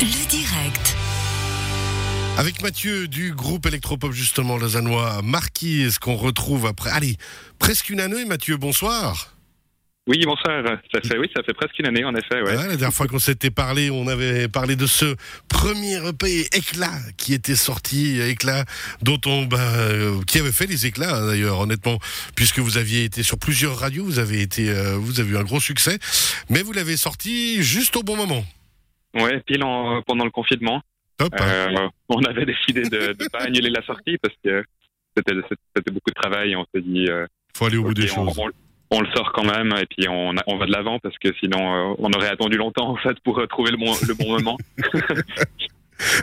Le direct. Avec Mathieu du groupe électropop justement lausannois Marquise qu'on retrouve après, allez, presque une année Mathieu, bonsoir. Oui, bonsoir. Ça fait, oui, ça fait presque une année, en effet. Ouais. Ouais, la dernière fois qu'on s'était parlé, on avait parlé de ce premier EP Éclat qui était sorti, Éclat, dont on, bah, euh, qui avait fait les éclats hein, d'ailleurs, honnêtement, puisque vous aviez été sur plusieurs radios, vous avez été, euh, vous avez eu un gros succès, mais vous l'avez sorti juste au bon moment. Ouais, pile en- pendant le confinement. Top. hein. Euh, on avait décidé de ne pas annuler la sortie parce que c'était beaucoup de travail. et On s'est dit, euh, Faut aller au bout des on, choses. on- on le sort quand même et puis on, a- on va de l'avant parce que sinon euh, on aurait attendu longtemps en fait pour trouver le bon, le bon moment.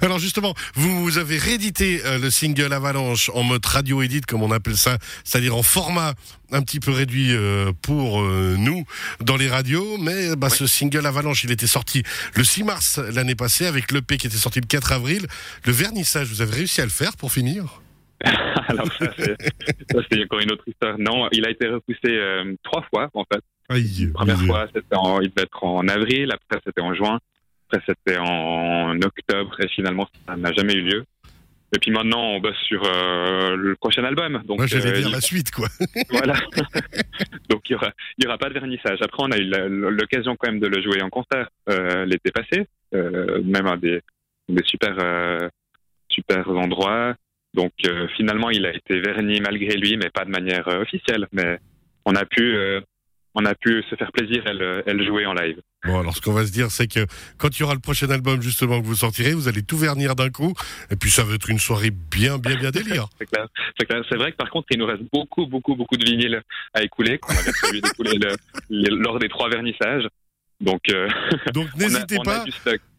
Alors justement, vous, avez réédité euh, le single Avalanche en mode radio edit, comme on appelle ça, c'est-à-dire en format un petit peu réduit euh, pour euh, nous dans les radios. Mais bah, Oui. ce single Avalanche, il était sorti le 6 mars l'année passée avec l'EP qui était sorti le 4 avril. Le vernissage, vous avez réussi à le faire pour finir? Alors ça c'est ça, c'est encore une autre histoire. Non, il a été repoussé euh, trois fois en fait. Aïe, La première aïe. fois, c'était en, il devait être en avril, après c'était en juin, après c'était en octobre, et finalement ça n'a jamais eu lieu. Et puis maintenant, on bosse sur euh, le prochain album. Donc, Moi, j'allais euh, dire il- la suite, quoi. voilà. donc il y aura, pas de vernissage. Après, on a eu l'occasion quand même de le jouer en concert euh, l'été passé, euh, même à des, des super, super endroits. Donc finalement, il a été verni malgré lui, mais pas de manière officielle. Mais on a pu, on a pu se faire plaisir et le, jouer en live. Bon, alors ce qu'on va se dire, c'est que quand il y aura le prochain album, justement, que vous sortirez, vous allez tout vernir d'un coup. Et puis, ça va être une soirée bien, bien, bien délire. C'est clair. C'est clair. C'est vrai que par contre, il nous reste beaucoup, beaucoup, beaucoup de vinyles à écouler, qu'on avait prévu d'écouler le- le- lors des trois vernissages. Donc, euh, Donc, n'hésitez pas.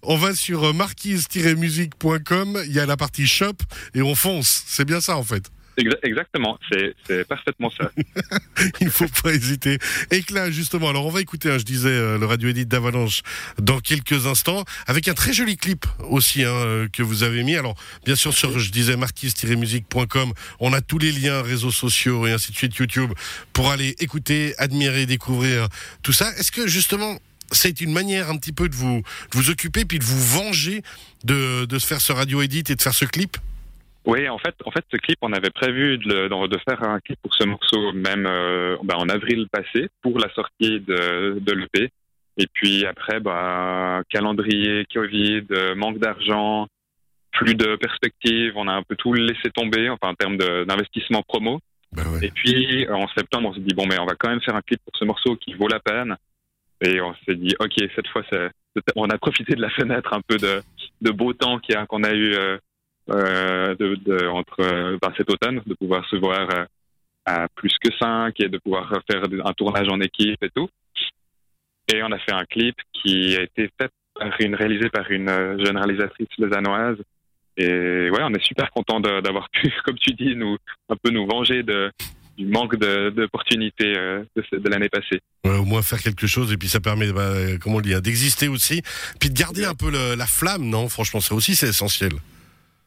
On va sur marquise-musique.com, il y a la partie shop et on fonce. C'est bien ça en fait. Exa- Exactement, c'est parfaitement ça. Il faut pas hésiter. Éclat justement. Alors on va écouter, hein, je disais, euh, le radio edit d'Avalanche dans quelques instants, avec un très joli clip aussi hein, euh, que vous avez mis. Alors bien sûr sur, je disais, marquise-musique.com, on a tous les liens, réseaux sociaux et ainsi de suite, YouTube, pour aller écouter, admirer, découvrir tout ça. Est-ce que justement c'est une manière un petit peu de vous, vous occuper puis de vous venger de, de se faire ce radio edit et de faire ce clip? Oui, en fait, en fait, ce clip, on avait prévu de, le- de faire un clip pour ce morceau même euh, ben, en avril passé pour la sortie de, de l'EP. Et puis après, bah, calendrier, Covid, manque d'argent, plus de perspectives, on a un peu tout laissé tomber, enfin en termes d'investissement promo. Ouais. Et puis en septembre, on s'est dit bon, mais on va quand même faire un clip pour ce morceau qui vaut la peine. Et on s'est dit ok, cette fois, on a profité de la fenêtre un peu de, de beau temps qu'il y a- qu'on a eu euh, euh, de, de- entre euh, ben, cet automne, de pouvoir se voir euh, à plus que cinq et de pouvoir faire un tournage en équipe et tout. Et on a fait un clip qui a été fait par une, réalisé par une euh, jeune réalisatrice lausannoise. Et ouais, on est super content de- d'avoir pu, comme tu dis, nous un peu nous venger de, du manque de- d'opportunités de, ce- de l'année passée. Ouais, au moins faire quelque chose et puis ça permet, bah, comment on dit, d'exister aussi, puis de garder un peu le- la flamme, non? Franchement, ça aussi c'est essentiel.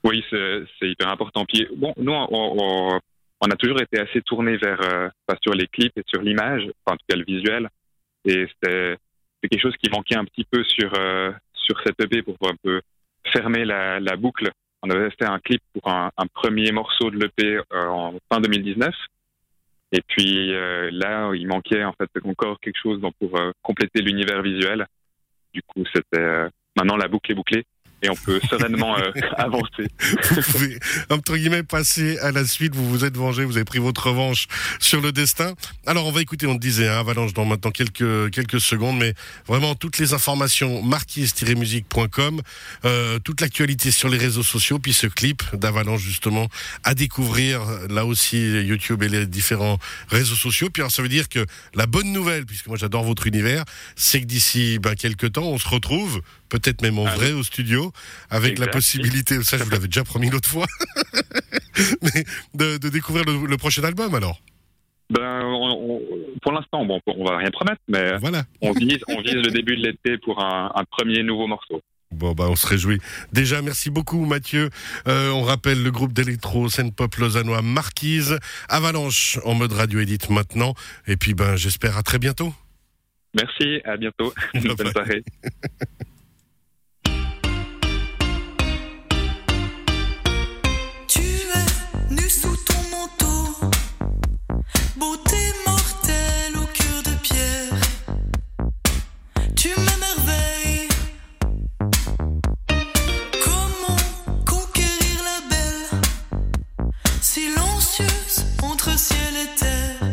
Oui, c'est hyper important. Puis bon, nous, on, on, on a toujours été assez tourné vers euh, sur les clips et sur l'image, enfin, en tout cas le visuel. Et c'est quelque chose qui manquait un petit peu sur euh, sur cette EP pour un peu fermer la, la boucle. On avait fait un clip pour un, un premier morceau de l'EP euh, en fin 2019. Et puis euh, là, il manquait en fait encore quelque chose donc, pour euh, compléter l'univers visuel. Du coup, c'était euh, maintenant la boucle est bouclée et on peut sereinement euh, avancer. Vous pouvez, entre guillemets, passer à la suite, vous vous êtes vengé, vous avez pris votre revanche sur le destin. Alors on va écouter, on te disait, hein, Avalanche dans maintenant quelques, quelques secondes, mais vraiment toutes les informations, marquise-musique.com, euh, toute l'actualité sur les réseaux sociaux, puis ce clip d'Avalanche justement à découvrir, là aussi YouTube et les différents réseaux sociaux. Puis alors ça veut dire que la bonne nouvelle, puisque moi j'adore votre univers, c'est que d'ici ben, quelques temps, on se retrouve, peut-être même en Ah vrai au studio, avec la possibilité, ça je vous l'avais déjà promis l'autre fois, mais de, de découvrir le, le prochain album alors. Ben, on- on- pour l'instant, bon, on va rien promettre, mais Voilà. on vise, on vise le début de l'été pour un, un premier nouveau morceau. Bon, bah, on se réjouit. Déjà, merci beaucoup, Mathieu. Euh, on rappelle le groupe d'électro, scène pop lausannois Marquise, Avalanche en mode radio edit maintenant. Et puis, ben, j'espère à très bientôt. Merci, à bientôt. Bonne soirée. silencieuse entre ciel et terre.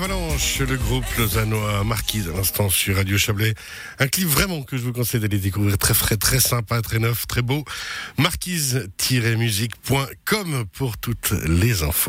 Le groupe lausannois Marquise à l'instant sur Radio Chablais. Un clip vraiment que je vous conseille d'aller découvrir, très frais, très sympa, très neuf, très beau. Marquise-musique.com pour toutes les infos.